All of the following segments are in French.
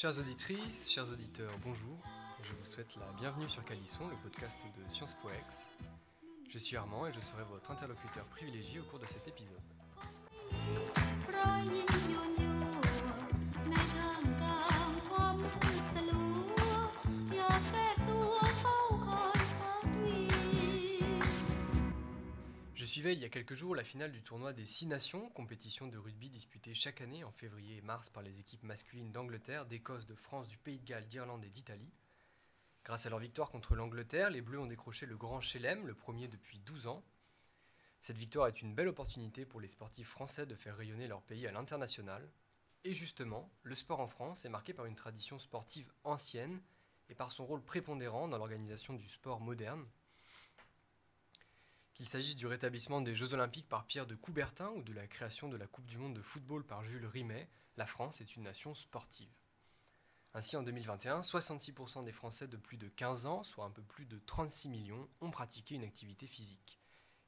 Chères auditrices, chers auditeurs, bonjour. Je vous souhaite la bienvenue sur Calisson, le podcast de Sciences Po Ex. Je suis Armand et je serai votre interlocuteur privilégié au cours de cet épisode. Je suivais il y a quelques jours la finale du tournoi des Six Nations, compétition de rugby disputée chaque année en février et mars par les équipes masculines d'Angleterre, d'Écosse, de France, du Pays de Galles, d'Irlande et d'Italie. Grâce à leur victoire contre l'Angleterre, les Bleus ont décroché le Grand Chelem, le premier depuis 12 ans. Cette victoire est une belle opportunité pour les sportifs français de faire rayonner leur pays à l'international. Et justement, le sport en France est marqué par une tradition sportive ancienne et par son rôle prépondérant dans l'organisation du sport moderne. Qu'il s'agisse du rétablissement des Jeux Olympiques par Pierre de Coubertin ou de la création de la Coupe du Monde de football par Jules Rimet, la France est une nation sportive. Ainsi, en 2021, 66% des Français de plus de 15 ans, soit un peu plus de 36 millions, ont pratiqué une activité physique.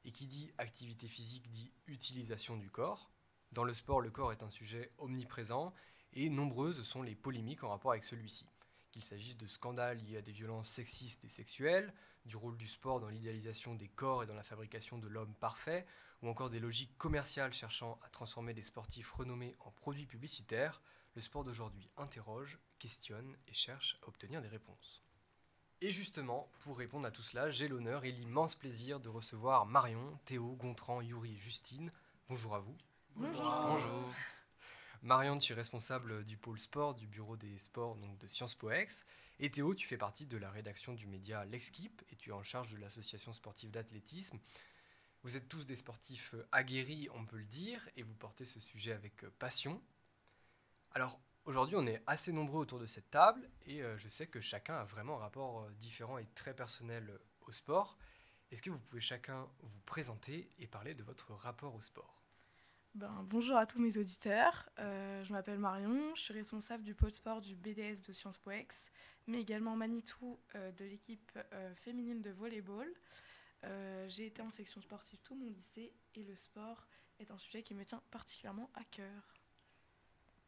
Et qui dit activité physique dit utilisation du corps. Dans le sport, le corps est un sujet omniprésent et nombreuses sont les polémiques en rapport avec celui-ci. Qu'il s'agisse de scandales liés à des violences sexistes et sexuelles, du rôle du sport dans l'idéalisation des corps et dans la fabrication de l'homme parfait, ou encore des logiques commerciales cherchant à transformer des sportifs renommés en produits publicitaires, le sport d'aujourd'hui interroge, questionne et cherche à obtenir des réponses. Et justement, pour répondre à tout cela, j'ai l'honneur et l'immense plaisir de recevoir Marion, Théo, Gontran, Yuri et Justine. Bonjour à vous. Bonjour. Marion, tu es responsable du pôle sport du bureau des sports donc de Sciences Po Ex. Et Théo, tu fais partie de la rédaction du média L'Exquip et tu es en charge de l'association sportive d'athlétisme. Vous êtes tous des sportifs euh, aguerris, on peut le dire, et vous portez ce sujet avec euh, passion. Alors, aujourd'hui, on est assez nombreux autour de cette table et euh, je sais que chacun a vraiment un rapport différent et très personnel au sport. Est-ce que vous pouvez chacun vous présenter et parler de votre rapport au sport? Ben, bonjour à tous mes auditeurs, Euh, je m'appelle Marion, je suis responsable du pôle sport du BDS de Sciences Po mais également Manitou euh, de l'équipe euh, féminine de volleyball. J'ai été en section sportive tout mon lycée et le sport est un sujet qui me tient particulièrement à cœur.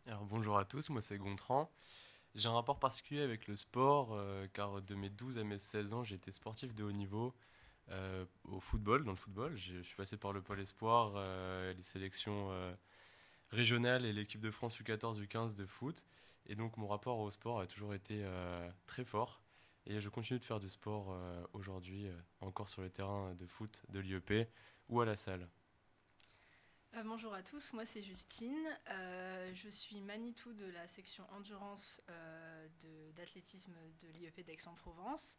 Alors bonjour à tous, moi c'est Gontran. J'ai un rapport particulier avec le sport car de mes 12 à mes 16 ans j'ai été sportif de haut niveau euh, au football, dans le football. Je suis passé par le pôle espoir, euh, les sélections euh, régionales et l'équipe de France U14, U15 de foot. Et donc mon rapport au sport a toujours été très fort. Et je continue de faire du sport aujourd'hui, encore sur les terrains de foot de l'IEP ou à la salle. Bonjour à tous, moi c'est Justine. Je suis Manitou de la section endurance d'athlétisme de, l'IEP d'Aix-en-Provence.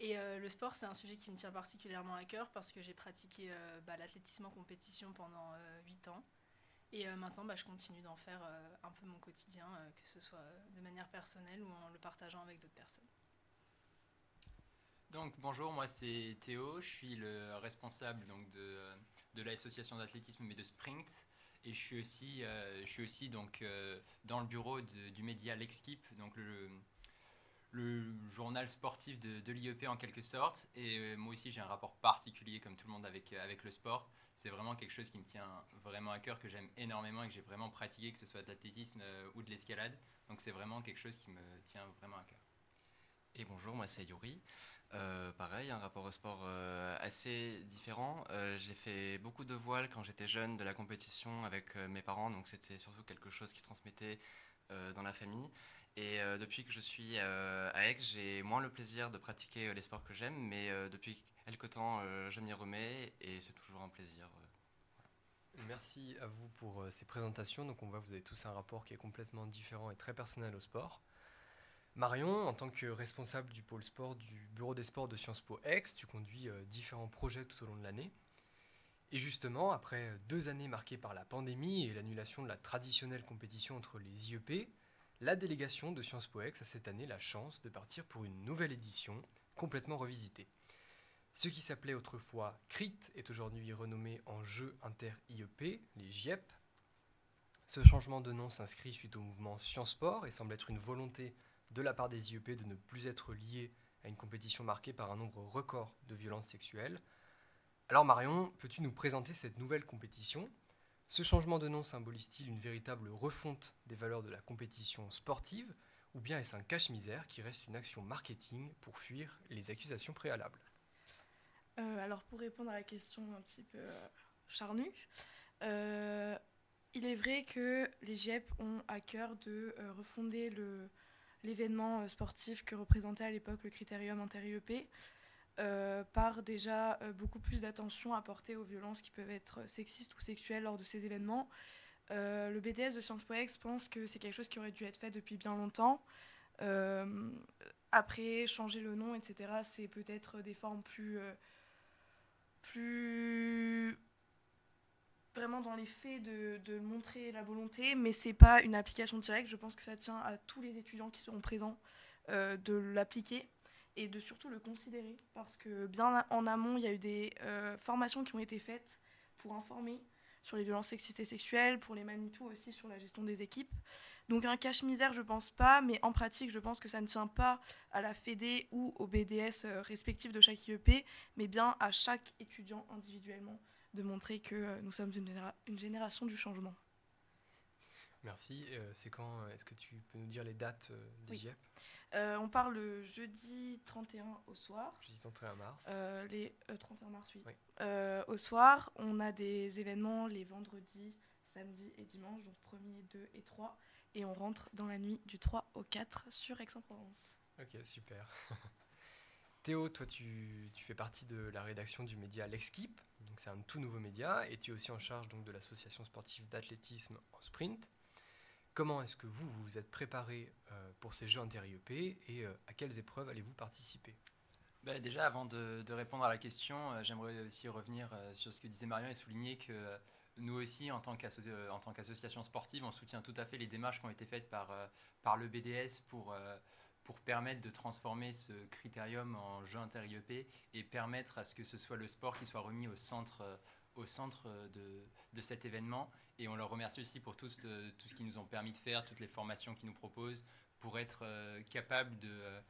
Et euh, le sport, c'est un sujet qui me tient particulièrement à cœur parce que j'ai pratiqué euh, bah, l'athlétisme en compétition pendant 8 ans. Et euh, maintenant, bah, je continue d'en faire euh, un peu mon quotidien, euh, que ce soit euh, de manière personnelle ou en le partageant avec d'autres personnes. Donc bonjour, moi c'est Théo, je suis le responsable donc de, de l'association d'athlétisme mais de sprint et je suis aussi, euh, je suis aussi donc euh, dans le bureau du média L'Exquip, donc le journal sportif de, l'IEP en quelque sorte et euh, moi aussi j'ai un rapport particulier comme tout le monde avec, euh, avec le sport. C'est vraiment quelque chose qui me tient vraiment à cœur, que j'aime énormément et que j'ai vraiment pratiqué, que ce soit de l'athlétisme euh, ou de l'escalade. Donc c'est vraiment quelque chose qui me tient vraiment à cœur. Et bonjour, moi c'est Yuri. Pareil, un rapport au sport assez différent. J'ai fait beaucoup de voile quand j'étais jeune, de la compétition avec mes parents, donc c'était surtout quelque chose qui se transmettait dans la famille. Et euh, depuis que je suis euh, à Aix, j'ai moins le plaisir de pratiquer euh, les sports que j'aime, mais depuis quelque temps, je m'y remets et c'est toujours un plaisir. Merci à vous pour ces présentations. Donc on voit que vous avez tous un rapport qui est complètement différent et très personnel au sport. Marion, en tant que responsable du pôle sport du bureau des sports de Sciences Po Ex, tu conduis différents projets tout au long de l'année. Et justement, après deux années marquées par la pandémie et l'annulation de la traditionnelle compétition entre les IEP, la délégation de Sciences Po Ex a cette année la chance de partir pour une nouvelle édition complètement revisitée. Ce qui s'appelait autrefois CRIT est aujourd'hui renommé en Jeux Inter-IEP, les JIEP. Ce changement de nom s'inscrit suite au mouvement Sciences Sport et semble être une volonté de la part des IEP de ne plus être lié à une compétition marquée par un nombre record de violences sexuelles. Alors Marion, peux-tu nous présenter cette nouvelle compétition? Ce changement de nom symbolise-t-il une véritable refonte des valeurs de la compétition sportive Ou bien est-ce un cache-misère qui reste une action marketing pour fuir les accusations préalables? Euh, alors pour répondre à la question un petit peu euh, charnue, euh, il est vrai que les GIEP ont à cœur de refonder l'événement sportif que représentait à l'époque le critérium inter-IEP euh, par déjà euh, beaucoup plus d'attention apportée aux violences qui peuvent être sexistes ou sexuelles lors de ces événements. Euh, le BDS de Sciences Po Ex pense que c'est quelque chose qui aurait dû être fait depuis bien longtemps. Après, changer le nom, etc., c'est peut-être des formes plus, plus vraiment dans les faits de, de montrer la volonté, mais c'est pas une application directe. Je pense que ça tient à tous les étudiants qui seront présents de l'appliquer et de surtout le considérer parce que bien en amont, il y a eu des euh, formations qui ont été faites pour informer sur les violences sexistes et sexuelles, pour les Manitou aussi sur la gestion des équipes. Donc un cache-misère, je pense pas, mais en pratique, je pense que ça ne tient pas à la FEDE ou au BDS euh, respectif de chaque IEP, mais bien à chaque étudiant individuellement de montrer que euh, nous sommes une génération du changement. Merci. Euh, c'est quand Est-ce que tu peux nous dire les dates euh, des Oui. GIEP Euh, on part le jeudi 31 au soir. Jeudi 31 mars. Euh, les euh, 31 mars, oui. Oui. Euh, au soir, on a des événements les vendredis, samedis et dimanches, donc 1er, 2 et 3. Et on rentre dans la nuit du 3 au 4 sur Aix-en-Provence. Ok, super. Théo, toi, tu, tu fais partie de la rédaction du média L'Exquip. Donc, c'est un tout nouveau média et tu es aussi en charge donc, de l'association sportive d'athlétisme en sprint. Comment est-ce que vous, vous êtes préparé euh, pour ces Jeux inter-IEP et euh, à quelles épreuves allez-vous participer? Bah, déjà, avant de, répondre à la question, euh, j'aimerais aussi revenir sur ce que disait Marion et souligner que nous aussi, en tant qu'association sportive, on soutient tout à fait les démarches qui ont été faites par, par le BDS pour, pour permettre de transformer ce critérium en jeu inter-IEP et permettre à ce que ce soit le sport qui soit remis au centre, au centre euh, de, de cet événement. Et on leur remercie aussi pour tout, euh, tout ce qu'ils nous ont permis de faire, toutes les formations qu'ils nous proposent, pour être euh, capable de... euh,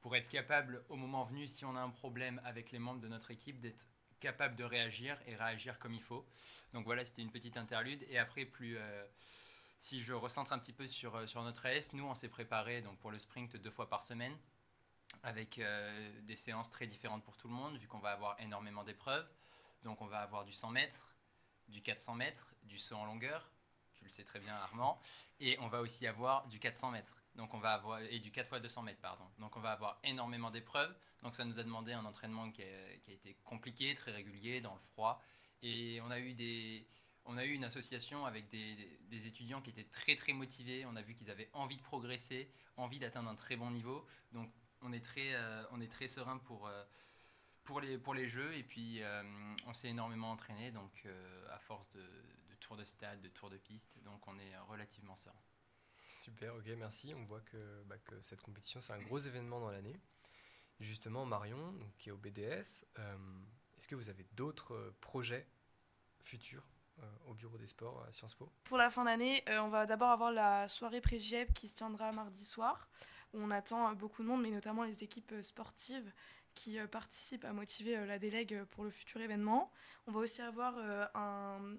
pour être capable, au moment venu, si on a un problème avec les membres de notre équipe, d'être capable de réagir et réagir comme il faut. Donc voilà, c'était une petite interlude. Et après, plus, si je recentre un petit peu sur, sur notre AS, nous, on s'est préparé donc, pour le sprint deux fois par semaine, avec des séances très différentes pour tout le monde, vu qu'on va avoir énormément d'épreuves. Donc on va avoir du 100 mètres, du 400 mètres, du saut en longueur, tu le sais très bien Armand, et on va aussi avoir du 400 mètres. Donc on va avoir et du 4 x 200 mètres pardon. Donc on va avoir énormément d'épreuves. Donc ça nous a demandé un entraînement qui a, été compliqué, très régulier, dans le froid. Et on a eu des on a eu une association avec des étudiants qui étaient très très motivés. On a vu qu'ils avaient envie de progresser, envie d'atteindre un très bon niveau. Donc on est très euh, on est très serein pour euh, pour les, pour les jeux et puis euh, on s'est énormément entraîné donc euh, à force de, de tours de stade, de tours de piste donc on est relativement serein. Super, ok, merci. On voit que, bah, que cette compétition, c'est un gros événement dans l'année. Justement, Marion, donc, qui est au BDS, euh, est-ce que vous avez d'autres euh, projets futurs euh, au bureau des sports à Sciences Po? Pour la fin d'année, euh, on va d'abord avoir la soirée pré-GIEP qui se tiendra mardi soir, où on attend beaucoup de monde, mais notamment les équipes sportives qui euh, participent à motiver euh, la délègue euh, pour le futur événement. On va aussi avoir un,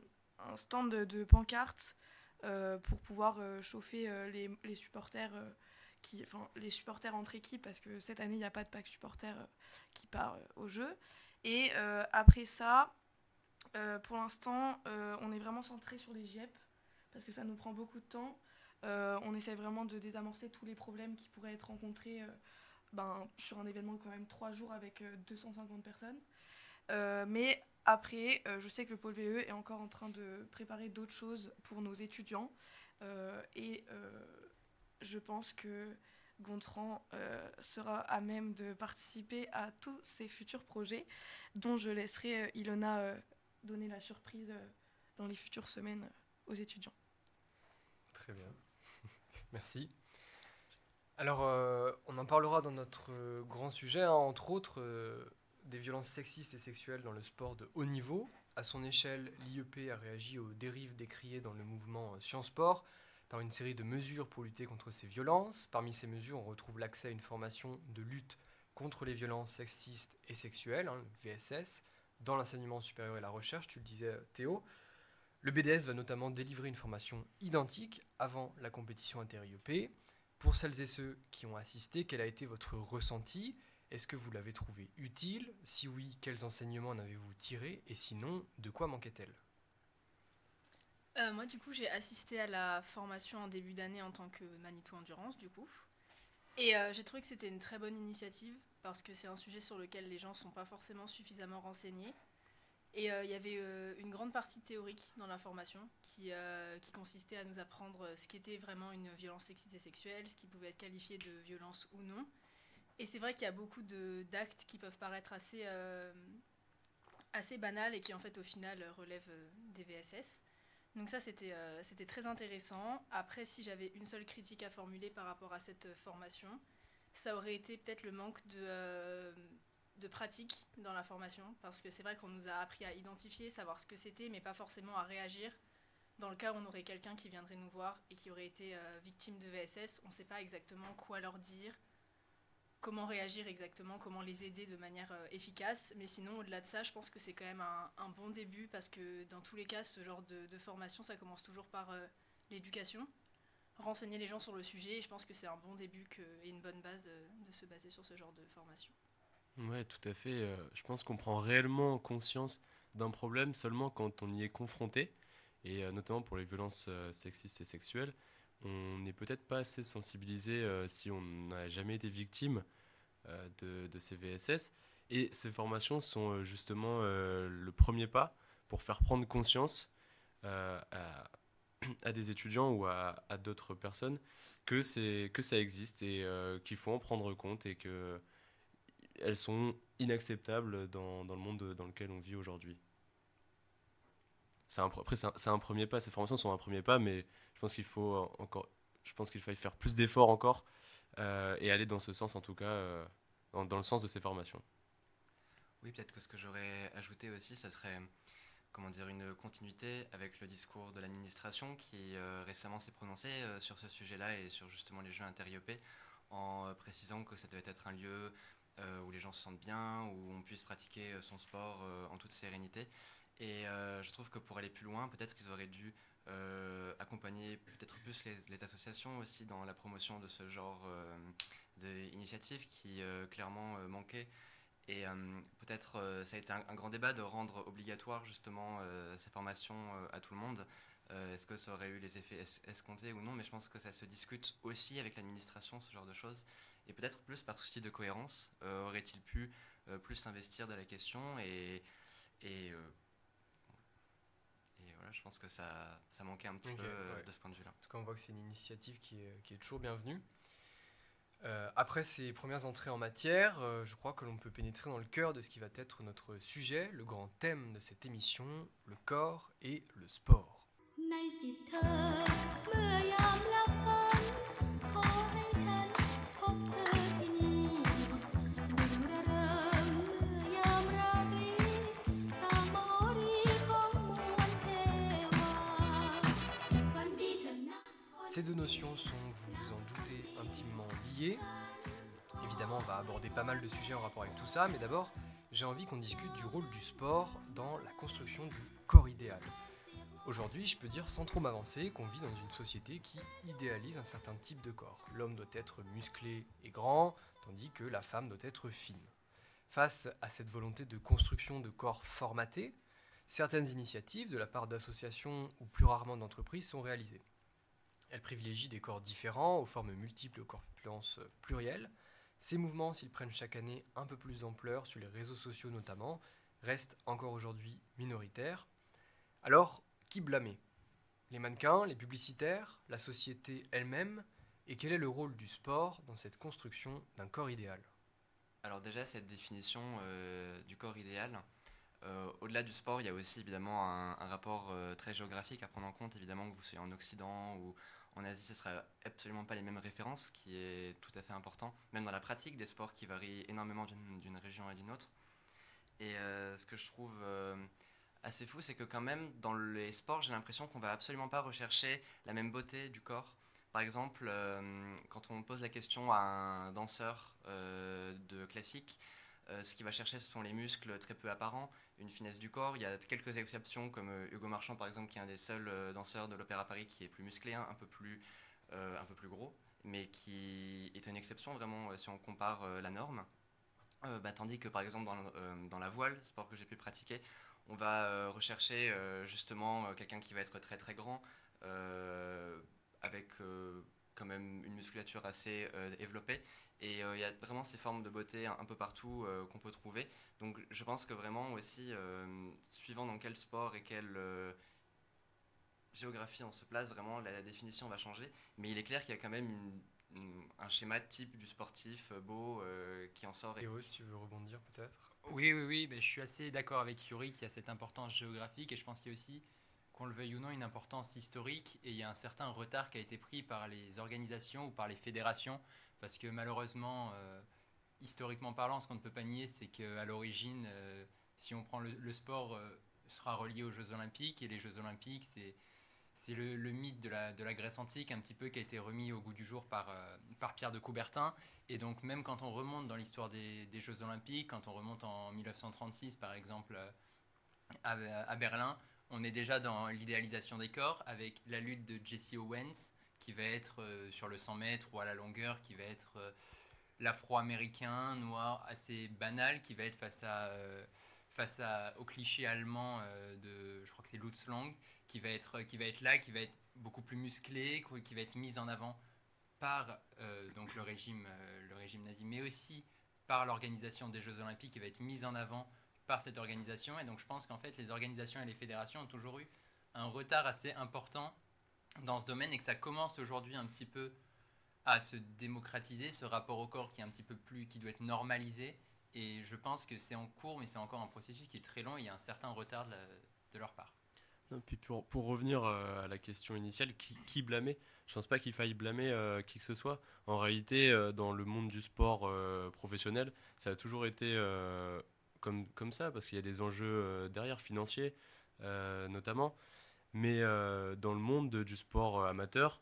stand de, pancartes pour pouvoir chauffer les, les supporters. qui, enfin, les supporters entre équipes, parce que cette année, il n'y a pas de pack supporter qui part au jeu. Et après ça, pour l'instant, on est vraiment centré sur les GIEP parce que ça nous prend beaucoup de temps. On essaie vraiment de désamorcer tous les problèmes qui pourraient être rencontrés ben, sur un événement quand même trois jours avec euh, 250 personnes. Euh, mais après, euh, je sais que le pôle VE est encore en train de préparer d'autres choses pour nos étudiants. Euh, et euh, je pense que Gontran euh, sera à même de participer à tous ces futurs projets dont je laisserai euh, Ilona euh, donner la surprise euh, dans les futures semaines euh, aux étudiants. Très bien. Merci. Alors, euh, on en parlera dans notre euh, grand sujet, hein, entre autres euh, des violences sexistes et sexuelles dans le sport de haut niveau. À son échelle, l'IEP a réagi aux dérives décriées dans le mouvement Sciences Sport par une série de mesures pour lutter contre ces violences. Parmi ces mesures, on retrouve l'accès à une formation de lutte contre les violences sexistes et sexuelles, hein, le VSS, dans l'enseignement supérieur et la recherche, tu le disais Théo. Le BDS va notamment délivrer une formation identique avant la compétition inter-IEP. Pour celles et ceux qui ont assisté, quel a été votre ressenti? Est-ce que vous l'avez trouvé utile? Si oui, quels enseignements en avez-vous tiré? Et sinon, de quoi manquait-elle? Euh, moi, du coup, j'ai assisté à la formation en début d'année en tant que Manitou Endurance, du coup. Et euh, j'ai trouvé que c'était une très bonne initiative parce que c'est un sujet sur lequel les gens ne sont pas forcément suffisamment renseignés. Et euh, il y avait euh, une grande partie théorique dans la formation qui, euh, qui consistait à nous apprendre ce qu'était vraiment une violence sexiste et sexuelle, ce qui pouvait être qualifié de violence ou non. Et c'est vrai qu'il y a beaucoup d'actes qui peuvent paraître assez, euh, assez banals et qui en fait au final relèvent euh, des VSS. Donc ça c'était euh, c'était très intéressant. Après si j'avais une seule critique à formuler par rapport à cette euh, formation, ça aurait été peut-être le manque de, euh, de pratique dans la formation parce que c'est vrai qu'on nous a appris à identifier, savoir ce que c'était mais pas forcément à réagir. Dans le cas où on aurait quelqu'un qui viendrait nous voir et qui aurait été euh, victime de VSS, on ne sait pas exactement quoi leur dire, comment réagir exactement, comment les aider de manière euh, efficace. Mais sinon, au-delà de ça, je pense que c'est quand même un, bon début parce que dans tous les cas, ce genre de, formation, ça commence toujours par euh, l'éducation, renseigner les gens sur le sujet. Et je pense que c'est un bon début et une bonne base de se baser sur ce genre de formation. Ouais, tout à fait. euh, je pense qu'on prend réellement conscience d'un problème seulement quand on y est confronté, et euh, notamment pour les violences euh, sexistes et sexuelles. On n'est peut-être pas assez sensibilisé si on n'a jamais été victime de, ces VSS. Et ces formations sont justement le premier pas pour faire prendre conscience à, des étudiants ou à, d'autres personnes que, que ça existe et qu'il faut en prendre compte et que elles sont inacceptables dans, dans le monde dans lequel on vit aujourd'hui. Un, après, c'est un, un premier pas, ces formations sont un premier pas, mais je pense qu'il faut encore, je pense qu'il faille faire plus d'efforts encore euh, et aller dans ce sens en tout cas, euh, dans, le sens de ces formations. Oui, peut-être que ce que j'aurais ajouté aussi, ce serait comment dire, une continuité avec le discours de l'administration qui euh, récemment s'est prononcé sur ce sujet-là et sur justement les jeux inter-IEP en précisant que ça devait être un lieu euh, où les gens se sentent bien, où on puisse pratiquer euh, son sport euh, en toute sérénité. Et je trouve que pour aller plus loin, peut-être qu'ils auraient dû accompagner peut-être plus les, associations aussi dans la promotion de ce genre d'initiatives qui clairement manquaient. Et peut-être ça a été un, un grand débat de rendre obligatoire justement ces formations à tout le monde. Euh, Est-ce que ça aurait eu les effets es- escomptés ou non Mais je pense que ça se discute aussi avec l'administration, ce genre de choses. Et peut-être plus par souci de cohérence, euh, aurait-il pu euh, plus s'investir dans la question et, et, et voilà, je pense que ça, ça manquait un petit peu ouais. de ce point de vue-là. Parce qu'on voit que c'est une initiative qui est, qui est toujours bienvenue. Après ces premières entrées en matière, je crois que l'on peut pénétrer dans le cœur de ce qui va être notre sujet, le grand thème de cette émission, le corps et le sport. ในจิตเธอ เมื่อยามหลับฝัน ขอให้ฉันพบเธอที่นี่บุญระเริงเมื่อยามราตรี ตามมโหรีของมวลเทวาฝันดีเถอะนะ Ces deux notions sont, vous vous en doutez, intimement liées. Évidemment, on va aborder pas mal de sujets en rapport avec tout ça, mais d'abord, j'ai envie qu'on discute du rôle du sport dans la construction du corps idéal. Aujourd'hui, je peux dire sans trop m'avancer qu'on vit dans une société qui idéalise un certain type de corps. L'homme doit être musclé et grand, tandis que la femme doit être fine. Face à cette volonté de construction de corps formatés, certaines initiatives de la part d'associations ou plus rarement d'entreprises sont réalisées. Elles privilégient des corps différents, aux formes multiples aux corpulences plurielles. Ces mouvements, s'ils prennent chaque année un peu plus d'ampleur, sur les réseaux sociaux notamment, restent encore aujourd'hui minoritaires. Alors, qui blâmer Les mannequins, les publicitaires, la société elle-même Et quel est le rôle du sport dans cette construction d'un corps idéal? Alors déjà, cette définition euh, du corps idéal, euh, au-delà du sport, il y a aussi évidemment un, rapport euh, très géographique à prendre en compte. Évidemment que vous soyez en Occident ou en Asie, ce ne sera absolument pas les mêmes références, ce qui est tout à fait important, même dans la pratique des sports qui varient énormément d'une région à d'une autre. Et ce que je trouve assez fou, c'est que quand même, dans les sports, j'ai l'impression qu'on va absolument pas rechercher la même beauté du corps. Par exemple, euh, quand on pose la question à un danseur euh, de classique, euh, ce qu'il va chercher, ce sont les muscles très peu apparents, une finesse du corps. Il y a quelques exceptions, comme Hugo Marchand, par exemple, qui est un des seuls danseurs de l'Opéra Paris qui est plus musclé, hein, un, peu plus, gros. mais qui est une exception vraiment si on compare la norme. Bah, tandis que par exemple dans la voile, sport que j'ai pu pratiquer, on va euh, rechercher euh, justement euh, quelqu'un qui va être très très grand, avec quand même une musculature assez développée. Et il y a vraiment ces formes de beauté un, peu partout qu'on peut trouver. Donc je pense que vraiment aussi, suivant dans quel sport et quelle euh, géographie on se place, vraiment la, définition va changer. Mais il est clair qu'il y a quand même un schéma type du sportif beau qui en sort. Et Théo, si tu veux rebondir peut-être. Oui, oui, oui, ben, je suis assez d'accord avec Yuri qu'il y a cette importance géographique et je pense qu'il y a aussi, qu'on le veuille ou non, une importance historique et il y a un certain retard qui a été pris par les organisations ou par les fédérations parce que malheureusement, euh, historiquement parlant, ce qu'on ne peut pas nier, c'est qu'à l'origine, euh, si on prend le, le sport, euh, sera relié aux Jeux Olympiques et les Jeux Olympiques, c'est c'est le, le mythe de la, de la Grèce antique un petit peu qui a été remis au goût du jour par, euh, par Pierre de Coubertin. Et donc même quand on remonte dans l'histoire des, des Jeux Olympiques, quand on remonte en 1936 par exemple euh, à, Berlin, on est déjà dans l'idéalisation des corps avec la lutte de Jesse Owens qui va être euh, sur le 100 mètres ou à la longueur, qui va être euh, l'afro-américain noir assez banal, qui va être face à... face à, au cliché allemand euh, de, je crois que c'est Lutz Lang, qui va, être, qui va être là, qui va être beaucoup plus musclé, qui va être mis en avant par euh, donc le, régime, euh, le régime nazi, mais aussi par l'organisation des Jeux Olympiques, qui va être mise en avant par cette organisation. Et donc je pense qu'en fait, les organisations et les fédérations ont toujours eu un retard assez important dans ce domaine et que ça commence aujourd'hui un petit peu à se démocratiser, ce rapport au corps qui est un petit peu plus, qui doit être normalisé. Et je pense que c'est en cours, mais c'est encore un processus qui est très long et il y a un certain retard de, leur part. Pour, revenir euh, à la question initiale, qui, blâmer? Je pense pas qu'il faille blâmer euh, qui que ce soit. En réalité, euh, dans le monde du sport professionnel, ça a toujours été comme, ça, parce qu'il y a des enjeux derrière, financiers notamment. Mais dans le monde de- du sport amateur,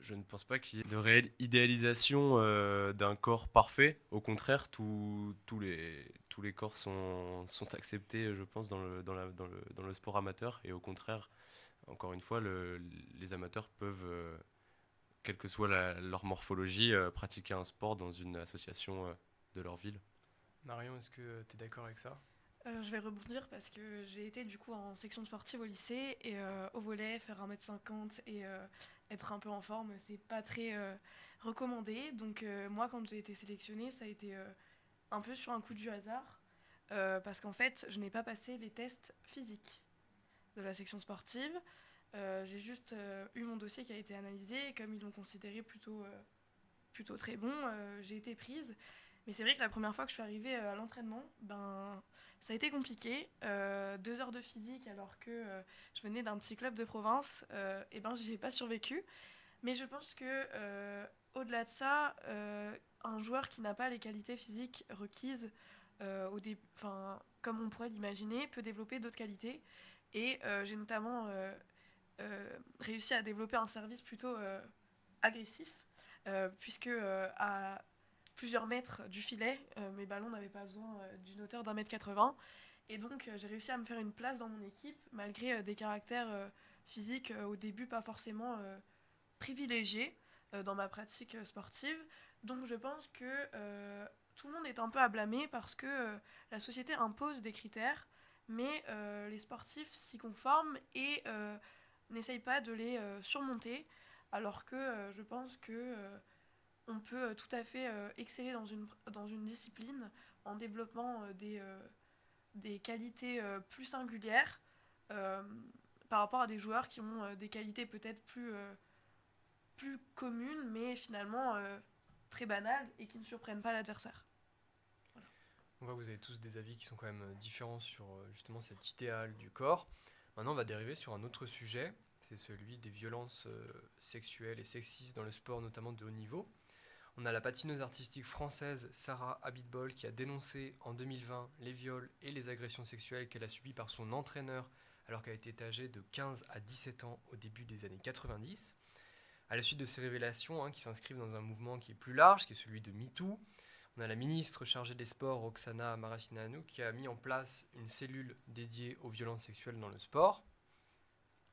je ne pense pas qu'il y ait de réelle idéalisation euh, d'un corps parfait. Au contraire, tous les, corps sont, acceptés, je pense, dans le, sport amateur. Et au contraire, encore une fois, le- les amateurs peuvent, euh, quelle que soit leur morphologie, euh, pratiquer un sport dans une association de leur ville. Marion, est-ce que tu es d'accord avec ça? Je vais rebondir parce que j'ai été du coup en section sportive au lycée et euh, au volet, faire 1m50 et euh, être un peu en forme, c'est pas très euh, recommandé. Donc moi, quand j'ai été sélectionnée, ça a été un peu sur un coup du hasard parce qu'en fait, je n'ai pas passé les tests physiques de la section sportive. J'ai juste eu mon dossier qui a été analysé et comme ils l'ont considéré plutôt, plutôt très bon, j'ai été prise. Mais c'est vrai que la première fois que je suis arrivée euh, à l'entraînement, ben, ça a été compliqué. Euh, deux heures de physique alors que euh, je venais d'un petit club de province, euh, et ben j'y ai pas survécu. Mais je pense que au-delà de ça, un joueur qui n'a pas les qualités physiques requises, au dé- comme on pourrait l'imaginer, peut développer d'autres qualités. Et j'ai notamment réussi à développer un service plutôt agressif, puisque à plusieurs mètres du filet. Euh, mes ballons n'avaient pas besoin euh, d'une hauteur d'un mètre 80. Et donc, euh, j'ai réussi à me faire une place dans mon équipe, malgré des caractères physiques au début pas forcément privilégiés dans ma pratique sportive. Donc, je pense que tout le monde est un peu à blâmer parce que la société impose des critères, mais les sportifs s'y conforment et euh, n'essayent pas de les surmonter. Alors que je pense que on peut euh, tout à fait euh, exceller dans une, dans une discipline en développant euh, des, des qualités plus singulières par rapport à des joueurs qui ont des qualités peut-être plus, plus communes, mais finalement très banales et qui ne surprennent pas l'adversaire. On voit que vous avez tous des avis qui sont quand même différents sur justement cet idéal du corps. Maintenant, on va dériver sur un autre sujet, c'est celui des violences sexuelles et sexistes dans le sport, notamment de haut niveau. On a la patineuse artistique française Sarah Abitbol qui a dénoncé en 2020 les viols et les agressions sexuelles qu'elle a subies par son entraîneur alors qu'elle était âgée de 15 à 17 ans au début des années 90. À la suite de ces révélations, hein, qui s'inscrivent dans un mouvement qui est plus large, qui est celui de MeToo, on a la ministre chargée des Sports, Oksana Maracineanu, qui a mis en place une cellule dédiée aux violences sexuelles dans le sport.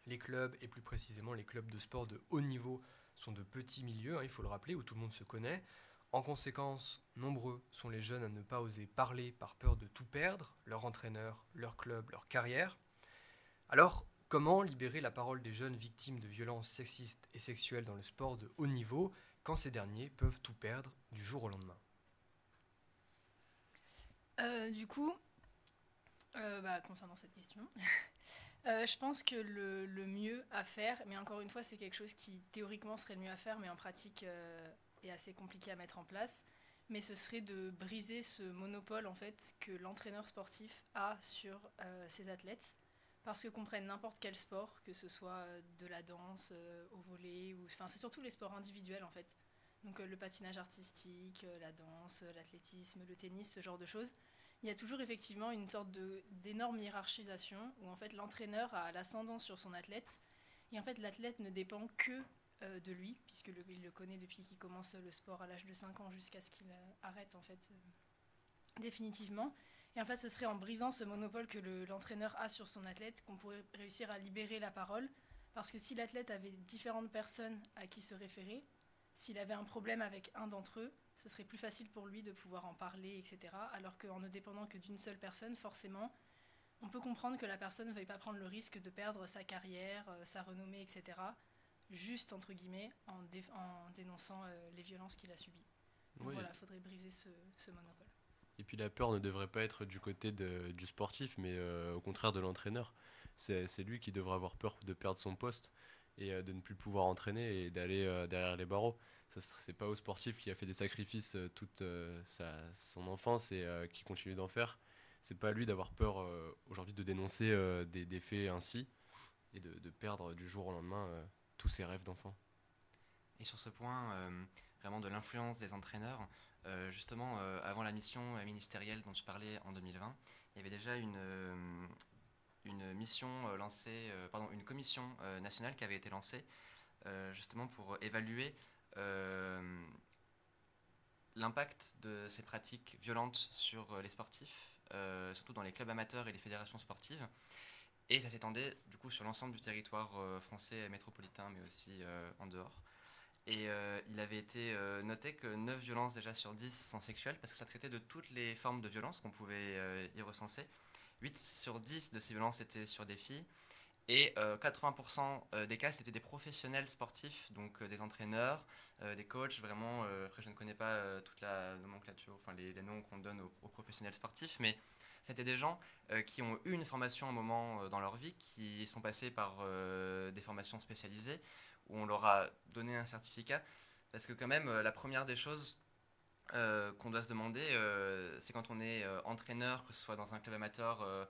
Les clubs, et plus précisément les clubs de sport de haut niveau, sont de petits milieux, hein, il faut le rappeler, où tout le monde se connaît. En conséquence, nombreux sont les jeunes à ne pas oser parler par peur de tout perdre, leur entraîneur, leur club, leur carrière. Alors, comment libérer la parole des jeunes victimes de violences sexistes et sexuelles dans le sport de haut niveau quand ces derniers peuvent tout perdre du jour au lendemain? Euh, du coup, euh, bah, concernant cette question, euh, je pense que le, mieux à faire, mais encore une fois, c'est quelque chose qui théoriquement serait le mieux à faire, mais en pratique euh, est assez compliqué à mettre en place. Mais ce serait de briser ce monopole en fait que l'entraîneur sportif a sur euh, ses athlètes, parce que qu'on prenne n'importe quel sport, que ce soit de la danse, au volet, ou enfin c'est surtout les sports individuels en fait. Donc le patinage artistique, la danse, l'athlétisme, le tennis, ce genre de choses. Il y a toujours effectivement une sorte d'énorme hiérarchisation où en fait l'entraîneur a l'ascendant sur son athlète et en fait l'athlète ne dépend que euh, de lui puisque le- il le connaît depuis qu'il commence le sport à l'âge de 5 ans jusqu'à ce qu'il euh, arrête en fait euh, définitivement. Et en fait ce serait en brisant ce monopole que le- l'entraîneur a sur son athlète qu'on pourrait réussir à libérer la parole parce que si l'athlète avait différentes personnes à qui se référer, s'il avait un problème avec un d'entre eux, ce serait plus facile pour lui de pouvoir en parler, etc. Alors qu'en ne dépendant que d'une seule personne, forcément, on peut comprendre que la personne ne veuille pas prendre le risque de perdre sa carrière, euh, sa renommée, etc. Juste, entre guillemets, en, dé- en dénonçant euh, les violences qu'il a subies. Donc Oui. voilà, il faudrait briser ce, ce monopole. Et puis la peur ne devrait pas être du côté de- du sportif, mais euh, au contraire de l'entraîneur. C'est c'est lui qui devrait avoir peur de perdre son poste et euh, de ne plus pouvoir entraîner et d'aller derrière les barreaux. C'est pas au sportif qui a fait des sacrifices euh, toute euh, sa, son enfance et euh, qui continue d'en faire. C'est pas à lui d'avoir peur aujourd'hui de dénoncer des, faits ainsi et de, de perdre du jour au lendemain tous ses rêves d'enfant. Et sur ce point, vraiment de l'influence des entraîneurs, justement, avant la mission ministérielle dont tu parlais en 2020, il y avait déjà une, une mission lancée, pardon, une commission nationale qui avait été lancée, justement pour évaluer l'impact de ces pratiques violentes sur euh, les sportifs, euh, surtout dans les clubs amateurs et les fédérations sportives. Et ça s'étendait du coup sur l'ensemble du territoire euh, français métropolitain, mais aussi euh, en dehors. Et euh, il avait été euh, noté que 9 violences déjà sur 10 sont sexuelles, parce que ça traitait de toutes les formes de violence qu'on pouvait euh, y recenser. 8 sur 10 de ces violences étaient sur des filles. Et euh, 80% euh, des cas, c'était des professionnels sportifs, donc euh, des entraîneurs, euh, des coachs, vraiment, euh, après je ne connais pas euh, toute la nomenclature, enfin les, noms qu'on donne aux, professionnels sportifs, mais c'était des gens euh, qui ont eu une formation à un moment euh, dans leur vie, qui sont passés par euh, des formations spécialisées, où on leur a donné un certificat, parce que quand même, euh, la première des choses euh, qu'on doit se demander, euh, c'est quand on est euh, entraîneur, que ce soit dans un club amateur euh,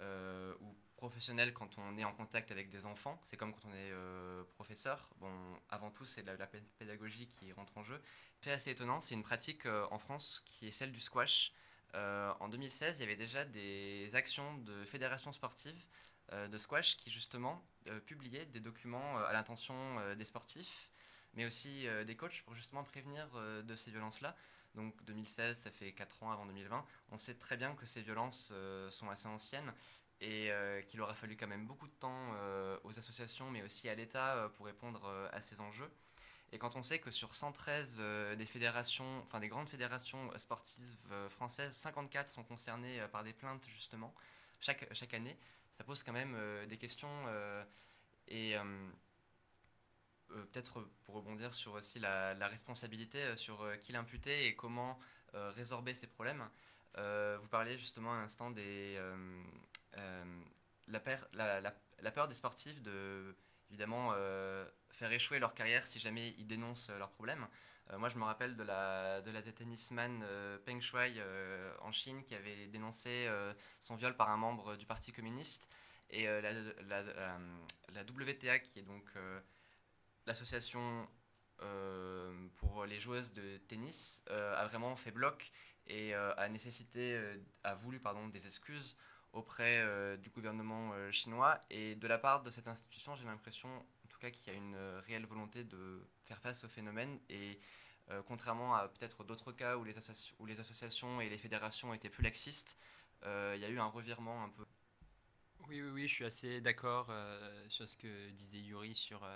euh, ou professionnel, quand on est en contact avec des enfants, c'est comme quand on est euh, professeur. Bon, avant tout, c'est la, la pé- pédagogie qui rentre en jeu. C'est assez étonnant, c'est une pratique euh, en France qui est celle du squash. Euh, en 2016, il y avait déjà des actions de fédérations sportives de squash qui justement publiaient des documents à l'intention des sportifs, mais aussi des coachs pour justement prévenir de ces violences-là. Donc 2016, ça fait 4 ans avant 2020. On sait très bien que ces violences sont assez anciennes et euh, qu'il aura fallu quand même beaucoup de temps euh, aux associations, mais aussi à l'État euh, pour répondre à ces enjeux. Et quand on sait que sur 113 euh, des fédérations, enfin des grandes fédérations sportives françaises, 54 sont concernées par des plaintes justement chaque, chaque année, ça pose quand même des questions. et peut-être pour rebondir sur aussi la, la responsabilité, sur qui l'imputer et comment résorber ces problèmes. Vous parliez justement à l'instant des la, per- la- peur des sportifs de évidemment euh, faire échouer leur carrière si jamais ils dénoncent euh, leurs problèmes. Euh, moi, je me rappelle de la, de la tennisman euh, Peng Shuai euh, en Chine qui avait dénoncé euh, son viol par un membre du Parti communiste. Et euh, la, la- WTA, qui est donc euh, l'association euh, pour les joueuses de tennis, euh, a vraiment fait bloc et euh, a nécessité, euh, a voulu pardon, des excuses auprès euh, du gouvernement euh, chinois. Et de la part de cette institution, j'ai l'impression, en tout cas, qu'il y a une euh, réelle volonté de faire face au phénomène. Et contrairement à peut-être d'autres cas où les, associations et les fédérations étaient plus laxistes, il y a eu un revirement un peu. Oui, oui, oui, je suis assez d'accord sur ce que disait Yuri sur,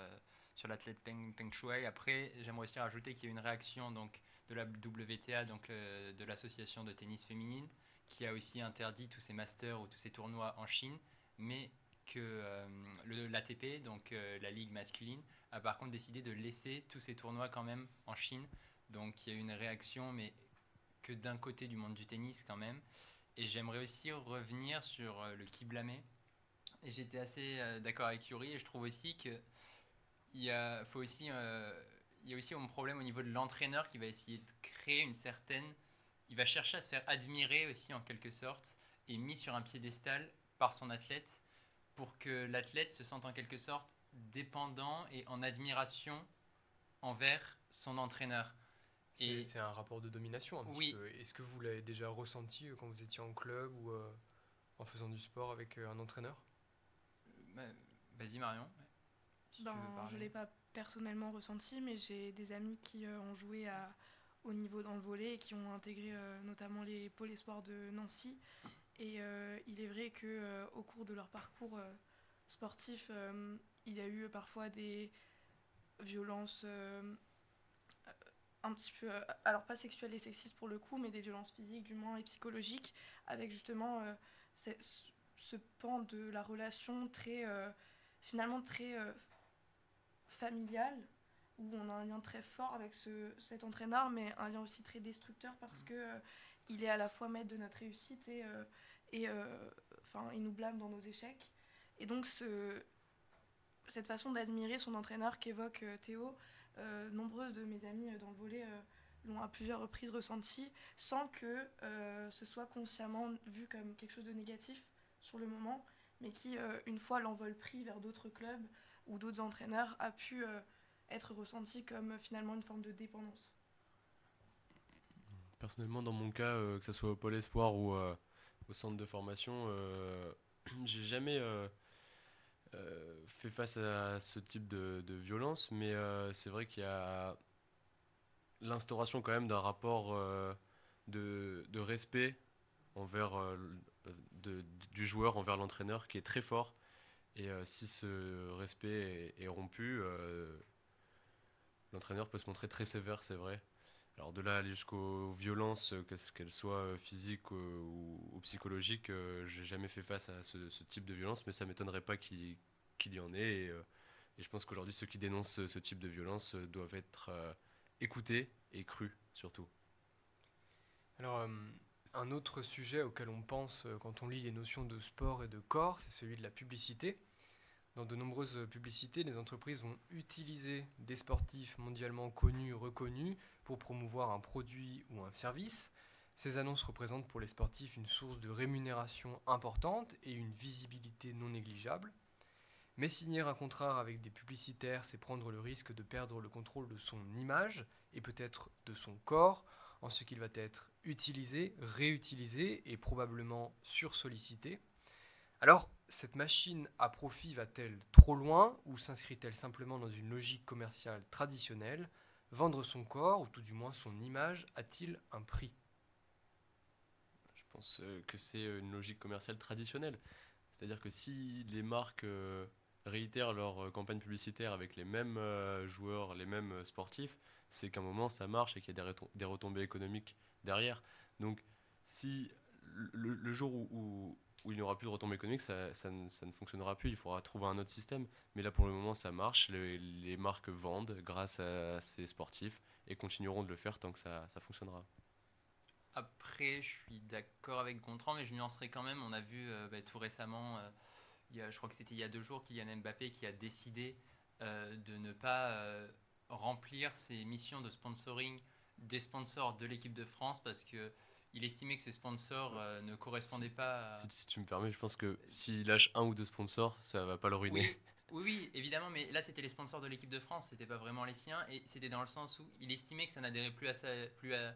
sur l'athlète Peng, Peng Shuai. Après, j'aimerais aussi rajouter qu'il y a eu une réaction donc, de la WTA, donc de l'association de tennis féminine, qui a aussi interdit tous ces masters ou tous ces tournois en Chine, mais que euh, l'ATP, donc euh, la ligue masculine, a par contre décidé de laisser tous ces tournois quand même en Chine. Donc il y a eu une réaction, mais que d'un côté du monde du tennis quand même. Et j'aimerais aussi revenir sur euh, le Kiblame. Et j'étais assez d'accord avec Yuri et je trouve aussi que il y a, y a aussi un problème au niveau de l'entraîneur qui va essayer de créer une certaine. Il va chercher à se faire admirer aussi en quelque sorte et mis sur un piédestal par son athlète pour que l'athlète se sente en quelque sorte dépendant et en admiration envers son entraîneur. C'est Et- c'est un rapport de domination un petit Oui. peu. Est-ce que vous l'avez déjà ressenti euh, quand vous étiez en club ou euh, en faisant du sport avec euh, un entraîneur? Bah, Vas-y Marion. si tu Ben, veux je ne l'ai pas personnellement ressenti, mais j'ai des amis qui euh, ont joué à haut niveau dans le volet et qui ont intégré euh, notamment les pôles espoirs de Nancy. Et euh, il est vrai que euh, au cours de leur parcours sportif, il y a eu parfois des violences un petit peu, alors pas sexuelles et sexistes pour le coup, mais des violences physiques du moins et psychologiques, avec justement ce pan de la relation très, finalement très euh, familial, où on a un lien très fort avec ce, cet entraîneur, mais un lien aussi très destructeur parce que euh, il est à la fois maître de notre réussite et, euh, et euh, enfin, il nous blâme dans nos échecs. Et donc ce, cette façon d'admirer son entraîneur qu'évoque Théo, nombreuses de mes amies euh, dans le volet l'ont à plusieurs reprises ressenti, sans que ce soit consciemment vu comme quelque chose de négatif sur le moment, mais qui, une fois l'envol pris vers d'autres clubs ou d'autres entraîneurs, a pu ressenti comme euh, finalement une forme de dépendance. Personnellement, dans mon cas, euh, que ce soit au Pôle Espoir ou euh, au centre de formation, j'ai jamais fait face à ce type de, violence, mais c'est vrai qu'il y a l'instauration quand même d'un rapport de, respect envers du joueur envers l'entraîneur qui est très fort. Et si ce respect est, est rompu, l'entraîneur peut se montrer très sévère, c'est vrai. Alors de là aller jusqu'aux violences, euh, qu'elles soient euh, physiques euh, ou, psychologiques, j'ai jamais fait face à ce, type de violence, mais ça m'étonnerait pas qu'il y en ait. Et, et je pense qu'aujourd'hui, ceux qui dénoncent ce, type de violence doivent être écoutés et crus, surtout. Alors, un autre sujet auquel on pense quand on lit les notions de sport et de corps, c'est celui de la publicité. Dans de nombreuses publicités, les entreprises vont utiliser des sportifs mondialement connus, reconnus, pour promouvoir un produit ou un service. Ces annonces représentent pour les sportifs une source de rémunération importante et une visibilité non négligeable. Mais signer un contrat avec des publicitaires, c'est prendre le risque de perdre le contrôle de son image et peut-être de son corps, en ce qu'il va être utilisé, réutilisé et probablement sursollicité. Alors, cette machine à profit va-t-elle trop loin ou s'inscrit-elle simplement dans une logique commerciale traditionnelle? Vendre son corps, ou tout du moins son image, a-t-il un prix? Je pense euh, que c'est une logique commerciale traditionnelle. C'est-à-dire que si les marques euh, réitèrent leur euh, campagne publicitaire avec les mêmes euh, joueurs, les mêmes euh, sportifs, c'est qu'à un moment ça marche et qu'il y a des, retom- des retombées économiques derrière. Donc si le jour où, où- il n'y aura plus de retombées économiques, ça, ne, fonctionnera plus, il faudra trouver un autre système. Mais là pour le moment ça marche, les, marques vendent grâce à ces sportifs et continueront de le faire tant que ça, fonctionnera. Après, je suis d'accord avec Gontran, mais je nuancerai quand même. On a vu euh, bah, tout récemment, euh, je crois que c'était il y a deux jours, Kylian Mbappé qui a décidé euh, de ne pas remplir ses missions de sponsoring des sponsors de l'équipe de France parce que il estimait que ces sponsors euh, ne correspondaient pas à... Si, si tu me permets, je pense que s'il lâche un ou deux sponsors, ça va pas le ruiner. Oui, oui, oui, évidemment, mais là c'était les sponsors de l'équipe de France, c'était pas vraiment les siens, et c'était dans le sens où il estimait que ça n'adhérait plus à, sa, plus à,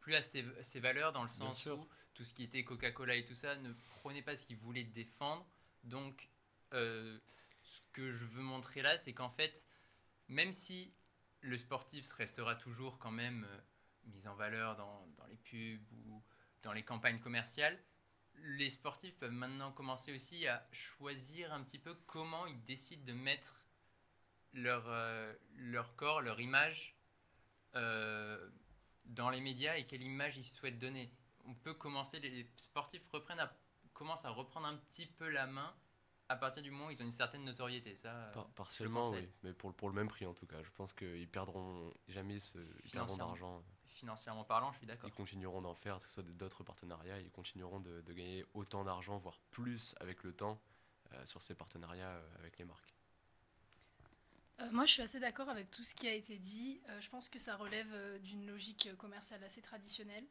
plus à ses, ses valeurs, dans le sens où tout ce qui était Coca-Cola et tout ça ne prenait pas ce qu'il voulait défendre. Donc, euh, ce que je veux montrer là, c'est qu'en fait, même si le sportif restera toujours quand même euh, mis en valeur dans, dans les pubs ou dans les campagnes commerciales, les sportifs peuvent maintenant commencer aussi à choisir un petit peu comment ils décident de mettre leur, euh, leur corps, leur image euh, dans les médias et quelle image ils souhaitent donner. On peut commencer, les sportifs reprennent à, commencent à reprendre un petit peu la main à partir du moment où ils ont une certaine notoriété. Ça, euh, Par- partiellement, oui, mais pour, le- pour le même prix en tout cas. Je pense qu'ils perdront jamais ce, ils perdront Financièrement. d'argent. Financièrement parlant, je suis d'accord. Ils continueront d'en faire, que ce soit d'autres partenariats, ils continueront de, de gagner autant d'argent, voire plus avec le temps, euh, sur ces partenariats euh, avec les marques. Euh, moi, je suis assez d'accord avec tout ce qui a été dit. Euh, je pense que ça relève euh, d'une logique commerciale assez traditionnelle.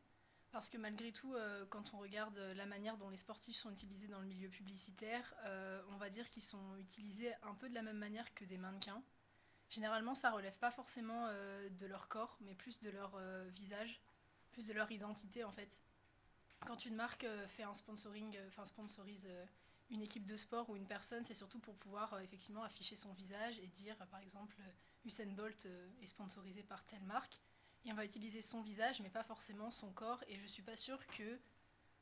Parce que malgré tout, euh, quand on regarde la manière dont les sportifs sont utilisés dans le milieu publicitaire, euh, on va dire qu'ils sont utilisés un peu de la même manière que des mannequins. Généralement, ça relève pas forcément euh, de leur corps, mais plus de leur euh, visage, plus de leur identité en fait. Quand une marque euh, fait un sponsoring, enfin sponsorise une équipe de sport ou une personne, c'est surtout pour pouvoir effectivement afficher son visage et dire, par exemple, Usain Bolt est sponsorisé par telle marque. Et on va utiliser son visage, mais pas forcément son corps. Et je suis pas sûre que.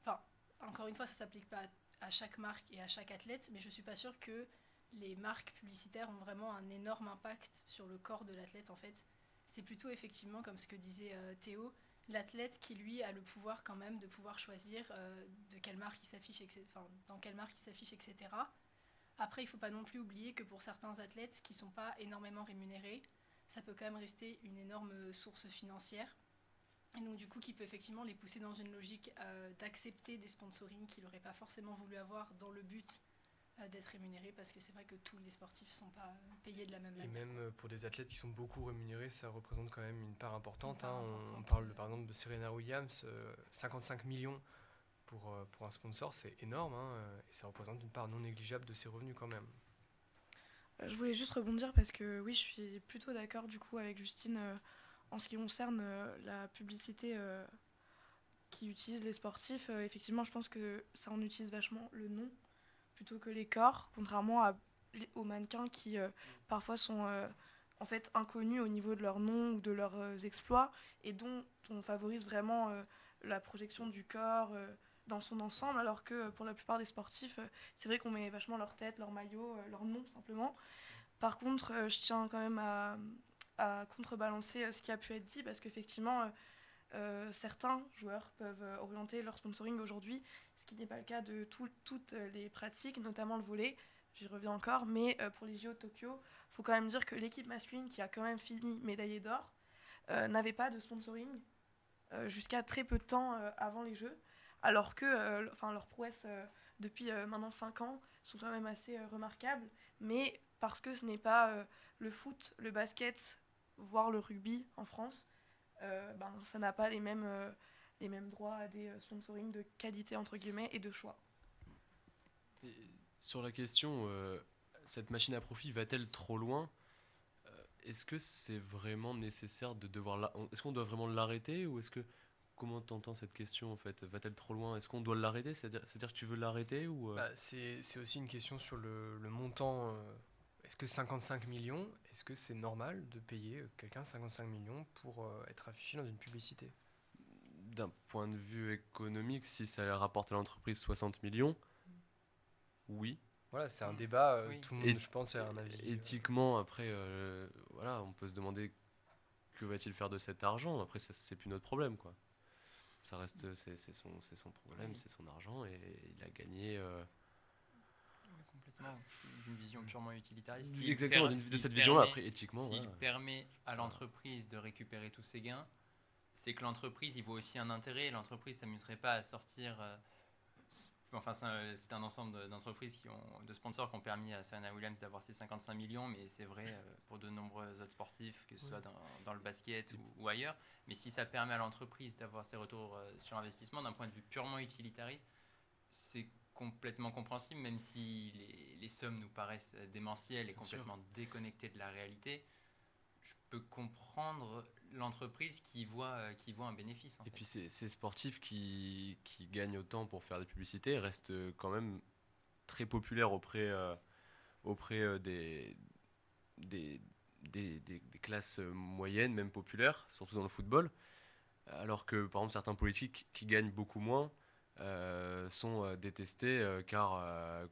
Enfin, encore une fois, ça s'applique pas à, à chaque marque et à chaque athlète, mais je suis pas sûre que les marques publicitaires ont vraiment un énorme impact sur le corps de l'athlète en fait. C'est plutôt effectivement, comme ce que disait euh, Théo, l'athlète qui lui a le pouvoir quand même de pouvoir choisir euh, de quelle marque il s'affiche. Enfin, dans quelle marque il s'affiche, etc. Après, il faut pas non plus oublier que pour certains athlètes qui sont pas énormément rémunérés, ça peut quand même rester une énorme source financière. Et donc du coup, qui peut effectivement les pousser dans une logique euh, d'accepter des sponsorings qu'ils n'auraient pas forcément voulu avoir dans le but euh, d'être rémunérés, parce que c'est vrai que tous les sportifs sont pas euh, payés de la même Et manière. même euh, pour des athlètes qui sont beaucoup rémunérés, ça représente quand même une part importante. Une part hein. On- parle de- par exemple de Serena Williams, euh, 55 millions pour, euh, pour un sponsor, c'est énorme. hein, euh, et ça représente une part non négligeable de ses revenus quand même. Euh, Je voulais juste rebondir parce que oui, je suis plutôt d'accord du coup avec Justine euh, en ce qui concerne euh, la publicité euh, qui utilise les sportifs. Euh, effectivement, je pense que ça en utilise vachement le nom plutôt que les corps, contrairement aux mannequins qui euh, parfois sont euh, en fait inconnus au niveau de leur nom ou de leurs euh, exploits et dont on favorise vraiment la projection du corps dans son ensemble, alors que pour la plupart des sportifs, c'est vrai qu'on met vachement leur tête, leur maillot, leur nom simplement. Par contre, je tiens quand même à, à contrebalancer ce qui a pu être dit, parce qu'effectivement, euh, certains joueurs peuvent euh, orienter leur sponsoring aujourd'hui, ce qui n'est pas le cas de tout- toutes euh, les pratiques, notamment le volet. J'y reviens encore, mais pour les JO de Tokyo, faut quand même dire que l'équipe masculine qui a quand même fini médaillée d'or n'avait pas de sponsoring jusqu'à très peu de temps avant les Jeux, alors que leurs prouesses depuis maintenant 5 ans sont quand même assez remarquables, mais parce que ce n'est pas le foot, le basket, voire le rugby en France, ben, ça n'a pas les mêmes, euh, les mêmes droits à des euh, sponsorings de qualité entre guillemets et de choix. Et sur la question, euh, cette machine à profit va-t-elle trop loin Euh, Est-ce que c'est vraiment nécessaire de devoir la... Est-ce qu'on doit vraiment l'arrêter ou est-ce que comment t'entends cette question en fait? Va-t-elle trop loin? Est-ce qu'on doit l'arrêter? C'est-à-dire, c'est-à-dire que tu veux l'arrêter ou euh, Bah, c'est c'est aussi une question sur le, le montant. euh, est-ce que 55 millions, est-ce que c'est normal de payer euh, quelqu'un 55 millions pour euh, être affiché dans une publicité? D'un point de vue économique, si ça rapporte à l'entreprise 60 millions, oui. Voilà, c'est un débat, euh, Oui. tout le Et- monde, je pense, a un avis. euh, Éthiquement, après, euh, voilà, on peut se demander que va-t-il faire de cet argent? Après, ça, c'est plus notre problème, quoi. Ça reste, c'est c'est son, c'est son problème, Oui. c'est son argent et il a gagné. euh, D'une vision purement utilitariste. Exactement, de cette vision-là. permet- Après, éthiquement, S'il voilà. permet à l'entreprise de récupérer tous ses gains, c'est que l'entreprise y voit aussi un intérêt. L'entreprise s'amuserait pas à sortir. euh, enfin, c'est un, ensemble de- d'entreprises, qui ont, de sponsors qui ont permis à Serena Williams d'avoir ses 55 millions, mais c'est vrai euh, pour de nombreux autres sportifs, que ce soit dans, dans le basket ou, ou ailleurs. Mais si ça permet à l'entreprise d'avoir ses retours euh, sur investissement d'un point de vue purement utilitariste, c'est complètement compréhensible, même si les, les sommes nous paraissent démentielles et Bien sûr. complètement déconnectées de la réalité. Je peux comprendre l'entreprise qui voit, euh, qui voit un bénéfice. en Et fait. puis ces, ces sportifs qui, qui gagnent autant pour faire des publicités restent euh, quand même très populaires auprès, euh, auprès des, des, des, des- classes moyennes, même populaires, surtout dans le football. Alors que par exemple certains politiques qui gagnent beaucoup moins sont euh, détestés euh, car euh,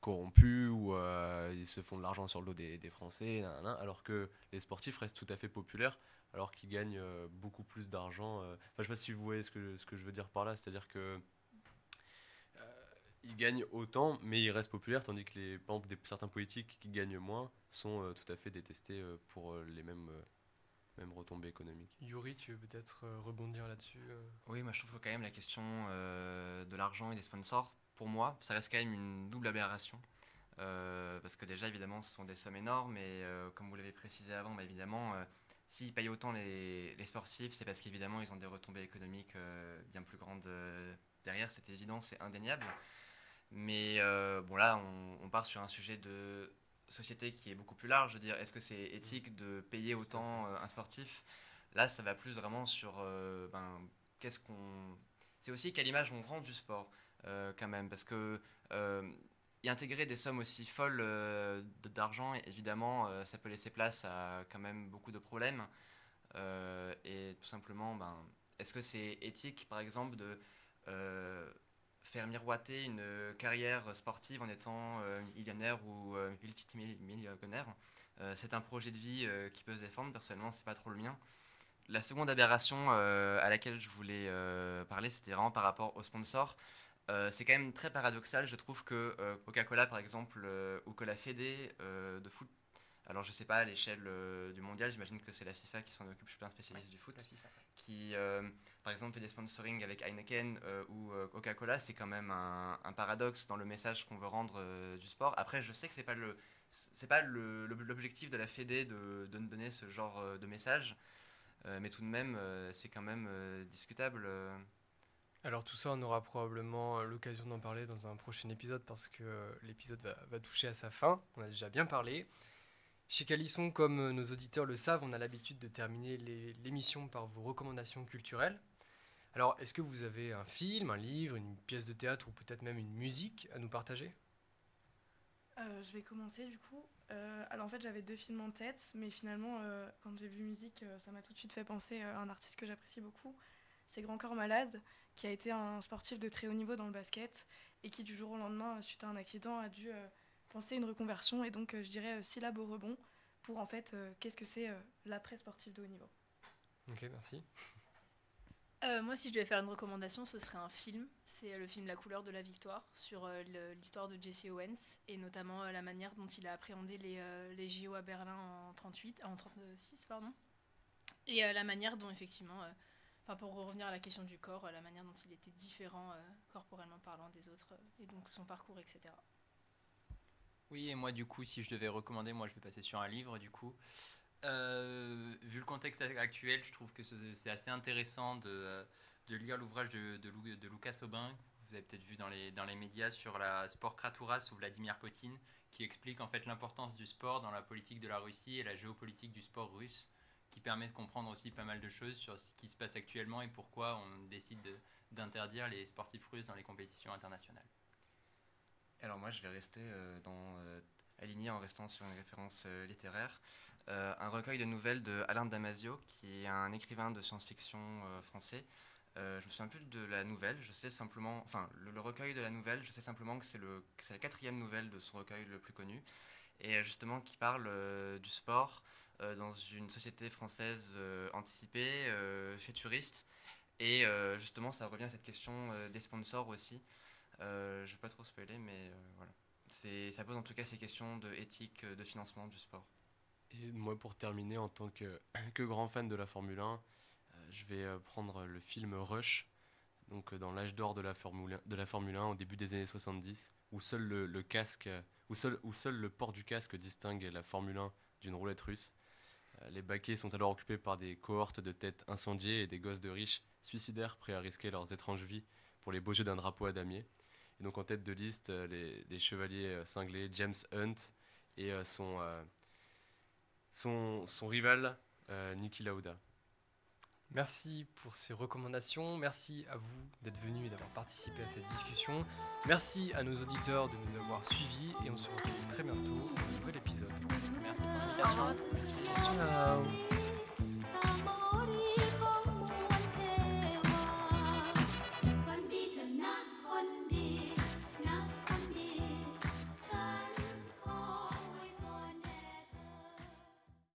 corrompus ou euh, ils se font de l'argent sur le dos des, des Français, alors que les sportifs restent tout à fait populaires alors qu'ils gagnent euh, beaucoup plus d'argent. euh. Enfin, je sais pas si vous voyez ce que, ce que je veux dire par là, c'est-à-dire que euh, ils gagnent autant, mais ils restent populaires, tandis que les, certains politiques qui gagnent moins sont euh, tout à fait détestés euh, pour euh, les mêmes, retombées économiques. Yuri, tu veux peut-être euh, rebondir là-dessus euh? Oui, moi je trouve que quand même la question euh, de l'argent et des sponsors, pour moi, ça reste quand même une double aberration. Euh, parce que déjà, évidemment, ce sont des sommes énormes, et euh, comme vous l'avez précisé avant, bah, évidemment, euh, s'ils payent autant les, les sportifs, c'est parce qu'évidemment, ils ont des retombées économiques euh, bien plus grandes euh, derrière, c'est évident, c'est indéniable. Mais euh, bon, là, on, on part sur un sujet de société qui est beaucoup plus large. Je veux dire, est-ce que c'est éthique de payer autant euh, un sportif? Là, ça va plus vraiment sur euh, ben, qu'est-ce qu'on. C'est aussi quelle image on rend du sport, euh, quand même. Parce que y intégrer des sommes aussi folles d'argent, évidemment, ça peut laisser place à quand même beaucoup de problèmes. Et tout simplement, ben, est-ce que c'est éthique, par exemple, de faire miroiter une carrière sportive en étant euh, millionnaire ou euh, multimillionnaire Euh, C'est un projet de vie euh, qui peut se défendre. Personnellement, c'est pas trop le mien. La seconde aberration euh, à laquelle je voulais euh, parler, c'était vraiment par rapport aux sponsors. Euh, c'est quand même très paradoxal, je trouve que euh, Coca-Cola, par exemple, euh, ou que la Fédé euh, de foot, alors je sais pas, à l'échelle euh, du mondial, j'imagine que c'est la FIFA qui s'en occupe, je suis pas un spécialiste du foot, qui, euh, par exemple, fait des sponsoring avec Heineken euh, ou euh, Coca-Cola, c'est quand même un, paradoxe dans le message qu'on veut rendre du sport. Après, je sais que c'est pas le c'est pas l'objectif de la Fédé de, de donner ce genre de message, mais tout de même, c'est quand même discutable. Alors tout ça, on aura probablement l'occasion d'en parler dans un prochain épisode parce que l'épisode va, va toucher à sa fin. On a déjà bien parlé. Chez Calisson, comme euh, nos auditeurs le savent, on a l'habitude de terminer l'émission par vos recommandations culturelles. Alors, est-ce que vous avez un film, un livre, une pièce de théâtre ou peut-être même une musique à nous partager? Euh, je vais commencer du coup. Euh, alors en fait j'avais deux films en tête, mais finalement quand j'ai vu musique, ça m'a tout de suite fait penser à un artiste que j'apprécie beaucoup. C'est Grand Corps Malade, qui a été un sportif de très haut niveau dans le basket et qui du jour au lendemain, suite à un accident, a dû penser une reconversion et donc euh, je dirais euh, syllabe au rebond pour en fait euh, qu'est-ce que c'est euh, l'après sportif de haut niveau. Ok, merci. Euh, moi, si je devais faire une recommandation, ce serait un film. C'est le film La couleur de la victoire sur euh, l'histoire de Jesse Owens et notamment euh, la manière dont il a appréhendé les, euh, les JO à Berlin en 38, en 36 pardon. Et euh, la manière dont effectivement, euh, enfin pour revenir à la question du corps, euh, la manière dont il était différent euh, corporellement parlant des autres euh, et donc son parcours, etc. Oui, et moi, du coup, si je devais recommander, moi, je vais passer sur un livre, du coup. Euh, vu le contexte actuel, je trouve que ce- c'est assez intéressant de, de lire l'ouvrage de, de, Lucas Aubin, que vous avez peut-être vu dans les, dans les médias, sur la sport Kraturas ou Vladimir Poutine, qui explique en fait l'importance du sport dans la politique de la Russie et la géopolitique du sport russe, qui permet de comprendre aussi pas mal de choses sur ce qui se passe actuellement et pourquoi on décide de- d'interdire les sportifs russes dans les compétitions internationales. Alors moi, je vais rester euh, dans, euh, aligné en restant sur une référence euh, littéraire. Un recueil de nouvelles de Alain Damasio, qui est un écrivain de science-fiction français. Je me souviens plus de la nouvelle, je sais simplement, enfin le, le recueil de la nouvelle, je sais simplement que c'est le, c'est la quatrième nouvelle de son recueil le plus connu, et justement qui parle du sport dans une société française anticipée, futuriste, et justement ça revient à cette question des sponsors aussi. Euh, je vais pas trop spoiler, mais euh, voilà. Ça pose en tout cas ces questions de éthique, euh, de financement du sport. Et moi, pour terminer, en tant que, que grand fan de la Formule 1, euh, je vais prendre le film Rush, donc dans l'âge d'or de, la Formule 1 de la Formule 1 au début des années 70, où seul le, casque, où seul, où seul le port du casque distingue la Formule 1 d'une roulette russe. Les baquets sont alors occupés par des cohortes de têtes incendiées et des gosses de riches suicidaires prêts à risquer leurs étranges vies pour les beaux yeux d'un drapeau à damier. Et donc en tête de liste, euh, les, les chevaliers euh, cinglés James Hunt et euh, son, euh, son, son rival euh, Niki Lauda. Merci pour ces recommandations. Merci à vous d'être venus et d'avoir participé à cette discussion. Merci à nos auditeurs de nous avoir suivis et on se retrouve très bientôt pour un nouvel épisode. Merci pour l'invitation. revoir à tous. Ciao